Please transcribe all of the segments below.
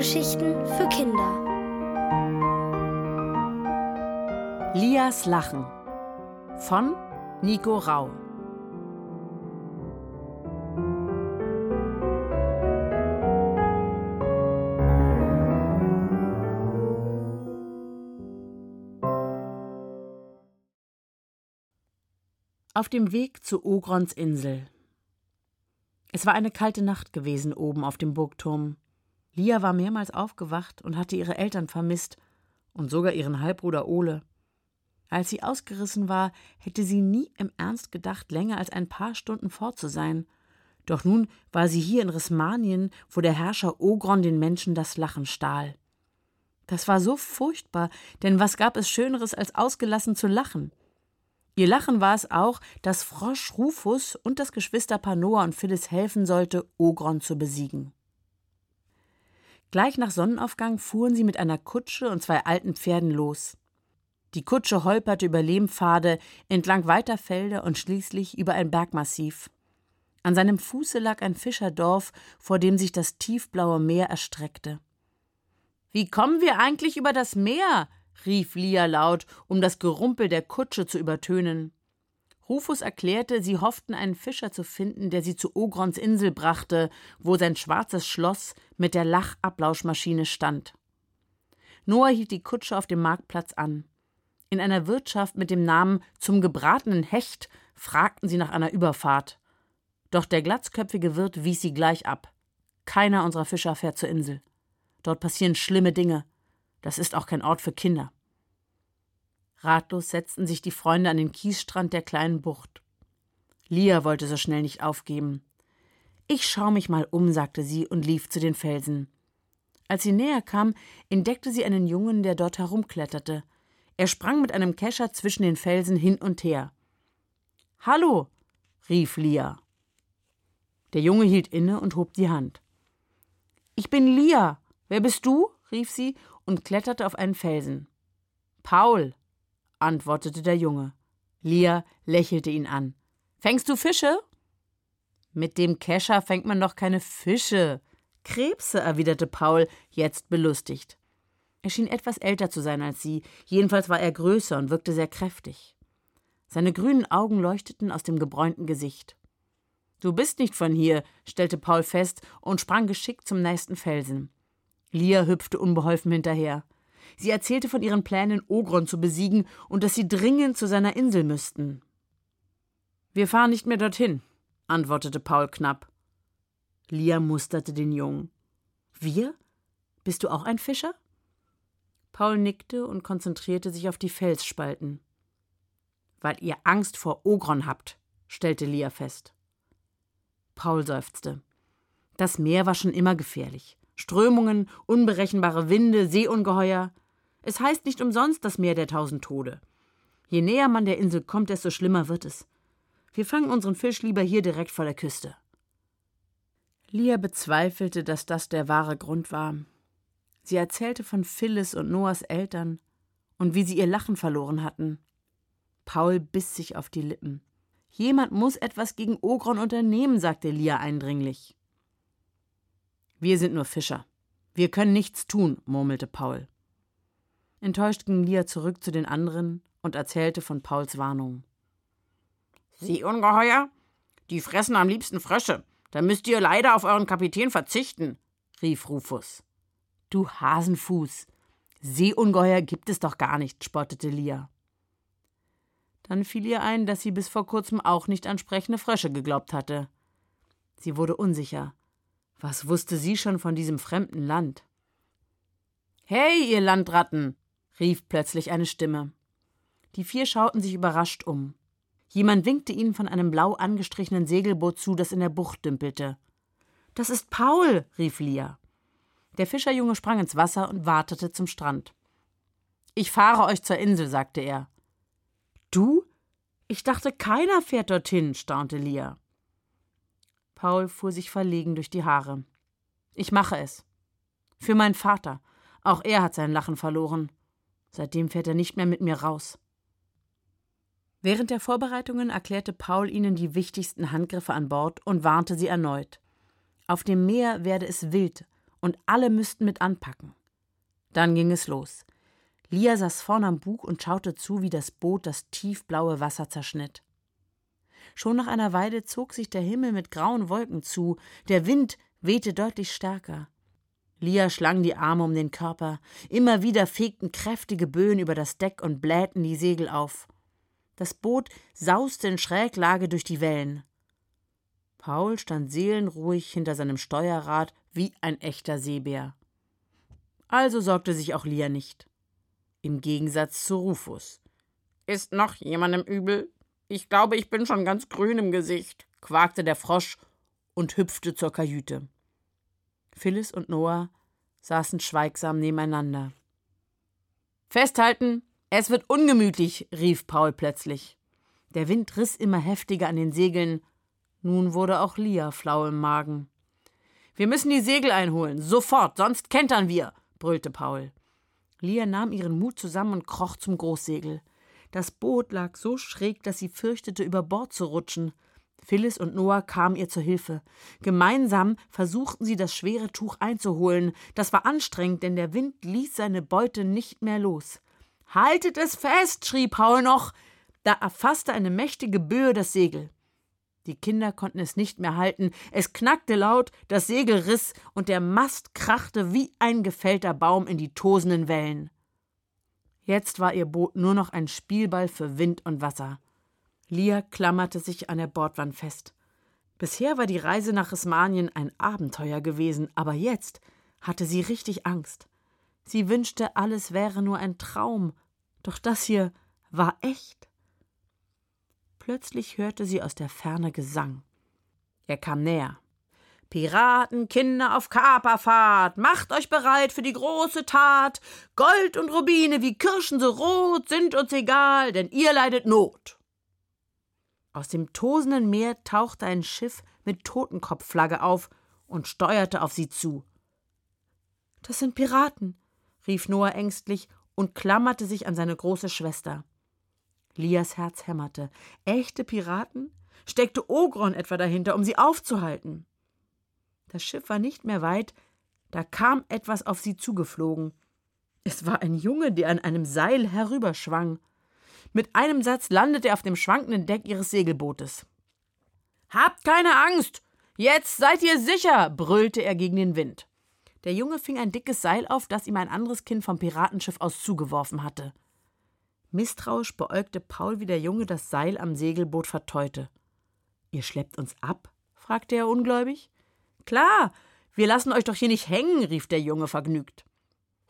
Hörgeschichten für Kinder. Lias Lachen von Nico Rau. Auf dem Weg zu Ogrons Insel. Es war eine kalte Nacht gewesen oben auf dem Burgturm. Lia war mehrmals aufgewacht und hatte ihre Eltern vermisst und sogar ihren Halbbruder Ole. Als sie ausgerissen war, hätte sie nie im Ernst gedacht, länger als ein paar Stunden fort zu sein. Doch nun war sie hier in Rismanien, wo der Herrscher Ogron den Menschen das Lachen stahl. Das war so furchtbar, denn was gab es Schöneres, als ausgelassen zu lachen? Ihr Lachen war es auch, dass Frosch Rufus und das Geschwisterpaar Noah und Phyllis helfen sollte, Ogron zu besiegen. Gleich nach Sonnenaufgang fuhren sie mit einer Kutsche und zwei alten Pferden los. Die Kutsche holperte über Lehmpfade, entlang weiter Felder und schließlich über ein Bergmassiv. An seinem Fuße lag ein Fischerdorf, vor dem sich das tiefblaue Meer erstreckte. Wie kommen wir eigentlich über das Meer? rief Lia laut, um das Gerumpel der Kutsche zu übertönen. Rufus erklärte, sie hofften, einen Fischer zu finden, der sie zu Ogrons Insel brachte, wo sein schwarzes Schloss mit der Lachablauschmaschine stand. Noah hielt die Kutsche auf dem Marktplatz an. In einer Wirtschaft mit dem Namen Zum gebratenen Hecht fragten sie nach einer Überfahrt. Doch der glatzköpfige Wirt wies sie gleich ab. Keiner unserer Fischer fährt zur Insel. Dort passieren schlimme Dinge. Das ist auch kein Ort für Kinder. Ratlos setzten sich die Freunde an den Kiesstrand der kleinen Bucht. Lia wollte so schnell nicht aufgeben. Ich schau mich mal um, sagte sie und lief zu den Felsen. Als sie näher kam, entdeckte sie einen Jungen, der dort herumkletterte. Er sprang mit einem Kescher zwischen den Felsen hin und her. Hallo, rief Lia. Der Junge hielt inne und hob die Hand. Ich bin Lia. Wer bist du? rief sie und kletterte auf einen Felsen. Paul, antwortete der Junge. Lia lächelte ihn an. Fängst du Fische? Mit dem Kescher fängt man doch keine Fische. Krebse, erwiderte Paul, jetzt belustigt. Er schien etwas älter zu sein als sie, jedenfalls war er größer und wirkte sehr kräftig. Seine grünen Augen leuchteten aus dem gebräunten Gesicht. Du bist nicht von hier, stellte Paul fest und sprang geschickt zum nächsten Felsen. Lia hüpfte unbeholfen hinterher. Sie erzählte von ihren Plänen, Ogron zu besiegen und dass sie dringend zu seiner Insel müssten. Wir fahren nicht mehr dorthin, antwortete Paul knapp. Lia musterte den Jungen. Wir? Bist du auch ein Fischer? Paul nickte und konzentrierte sich auf die Felsspalten. Weil ihr Angst vor Ogron habt, stellte Lia fest. Paul seufzte. Das Meer war schon immer gefährlich. Strömungen, unberechenbare Winde, Seeungeheuer. Es heißt nicht umsonst das Meer der tausend Tode. Je näher man der Insel kommt, desto schlimmer wird es. Wir fangen unseren Fisch lieber hier direkt vor der Küste. Lia bezweifelte, dass das der wahre Grund war. Sie erzählte von Phyllis und Noahs Eltern und wie sie ihr Lachen verloren hatten. Paul biss sich auf die Lippen. Jemand muss etwas gegen Ogron unternehmen, sagte Lia eindringlich. Wir sind nur Fischer. Wir können nichts tun, murmelte Paul. Enttäuscht ging Lia zurück zu den anderen und erzählte von Pauls Warnung. Sie Ungeheuer? Die fressen am liebsten Frösche. Da müsst ihr leider auf euren Kapitän verzichten, rief Rufus. Du Hasenfuß. Seeungeheuer gibt es doch gar nicht, spottete Lia. Dann fiel ihr ein, dass sie bis vor kurzem auch nicht an sprechende Frösche geglaubt hatte. Sie wurde unsicher. Was wusste sie schon von diesem fremden Land? Hey, ihr Landratten! Rief plötzlich eine Stimme. Die vier schauten sich überrascht um. Jemand winkte ihnen von einem blau angestrichenen Segelboot zu, das in der Bucht dümpelte. Das ist Paul, rief Lia. Der Fischerjunge sprang ins Wasser und wartete zum Strand. Ich fahre euch zur Insel, sagte er. Du? Ich dachte, keiner fährt dorthin, staunte Lia. Paul fuhr sich verlegen durch die Haare. Ich mache es. Für meinen Vater. Auch er hat sein Lachen verloren. Seitdem fährt er nicht mehr mit mir raus. Während der Vorbereitungen erklärte Paul ihnen die wichtigsten Handgriffe an Bord und warnte sie erneut. Auf dem Meer werde es wild und alle müssten mit anpacken. Dann ging es los. Lia saß vorn am Bug und schaute zu, wie das Boot das tiefblaue Wasser zerschnitt. Schon nach einer Weile zog sich der Himmel mit grauen Wolken zu, der Wind wehte deutlich stärker. Lia schlang die Arme um den Körper, immer wieder fegten kräftige Böen über das Deck und blähten die Segel auf. Das Boot sauste in Schräglage durch die Wellen. Paul stand seelenruhig hinter seinem Steuerrad wie ein echter Seebär. Also sorgte sich auch Lia nicht. Im Gegensatz zu Rufus. Ist noch jemandem übel? Ich glaube, ich bin schon ganz grün im Gesicht, quakte der Frosch und hüpfte zur Kajüte. Phyllis und Noah saßen schweigsam nebeneinander. Festhalten, es wird ungemütlich, rief Paul plötzlich. Der Wind riss immer heftiger an den Segeln, nun wurde auch Lia flau im Magen. Wir müssen die Segel einholen, sofort, sonst kentern wir, brüllte Paul. Lia nahm ihren Mut zusammen und kroch zum Großsegel. Das Boot lag so schräg, dass sie fürchtete, über Bord zu rutschen. Phyllis und Noah kamen ihr zur Hilfe. Gemeinsam versuchten sie, das schwere Tuch einzuholen. Das war anstrengend, denn der Wind ließ seine Beute nicht mehr los. Haltet es fest, schrie Paul noch. Da erfasste eine mächtige Böe das Segel. Die Kinder konnten es nicht mehr halten. Es knackte laut, das Segel riss und der Mast krachte wie ein gefällter Baum in die tosenden Wellen. Jetzt war ihr Boot nur noch ein Spielball für Wind und Wasser. Lia klammerte sich an der Bordwand fest. Bisher war die Reise nach Ismanien ein Abenteuer gewesen, aber jetzt hatte sie richtig Angst. Sie wünschte, alles wäre nur ein Traum, doch das hier war echt. Plötzlich hörte sie aus der Ferne Gesang. Er kam näher. Piraten, Kinder auf Kaperfahrt, macht euch bereit für die große Tat. Gold und Rubine wie Kirschen so rot sind uns egal, denn ihr leidet Not. Aus dem tosenden Meer tauchte ein Schiff mit Totenkopfflagge auf und steuerte auf sie zu. Das sind Piraten, rief Noah ängstlich und klammerte sich an seine große Schwester. Lias Herz hämmerte. Echte Piraten? Steckte Ogron etwa dahinter, um sie aufzuhalten? Das Schiff war nicht mehr weit, da kam etwas auf sie zugeflogen. Es war ein Junge, der an einem Seil herüberschwang. Mit einem Satz landete er auf dem schwankenden Deck ihres Segelbootes. Habt keine Angst! Jetzt seid ihr sicher! brüllte er gegen den Wind. Der Junge fing ein dickes Seil auf, das ihm ein anderes Kind vom Piratenschiff aus zugeworfen hatte. Misstrauisch beäugte Paul, wie der Junge das Seil am Segelboot verteute. Ihr schleppt uns ab? fragte er ungläubig. Klar, wir lassen euch doch hier nicht hängen, rief der Junge vergnügt.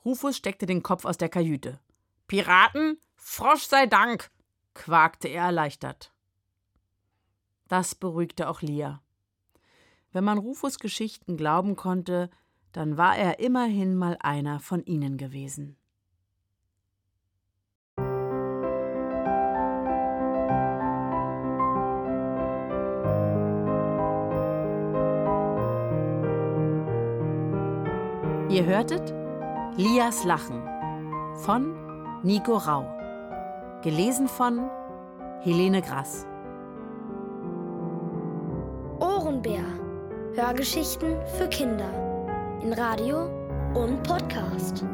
Rufus steckte den Kopf aus der Kajüte. Piraten? Frosch sei Dank, quakte er erleichtert. Das beruhigte auch Lia. Wenn man Rufus Geschichten glauben konnte, dann war er immerhin mal einer von ihnen gewesen. Ihr hörtet Lias Lachen von Nico Rau. Gelesen von Helene Grass. Ohrenbär. Hörgeschichten für Kinder. In Radio und Podcast.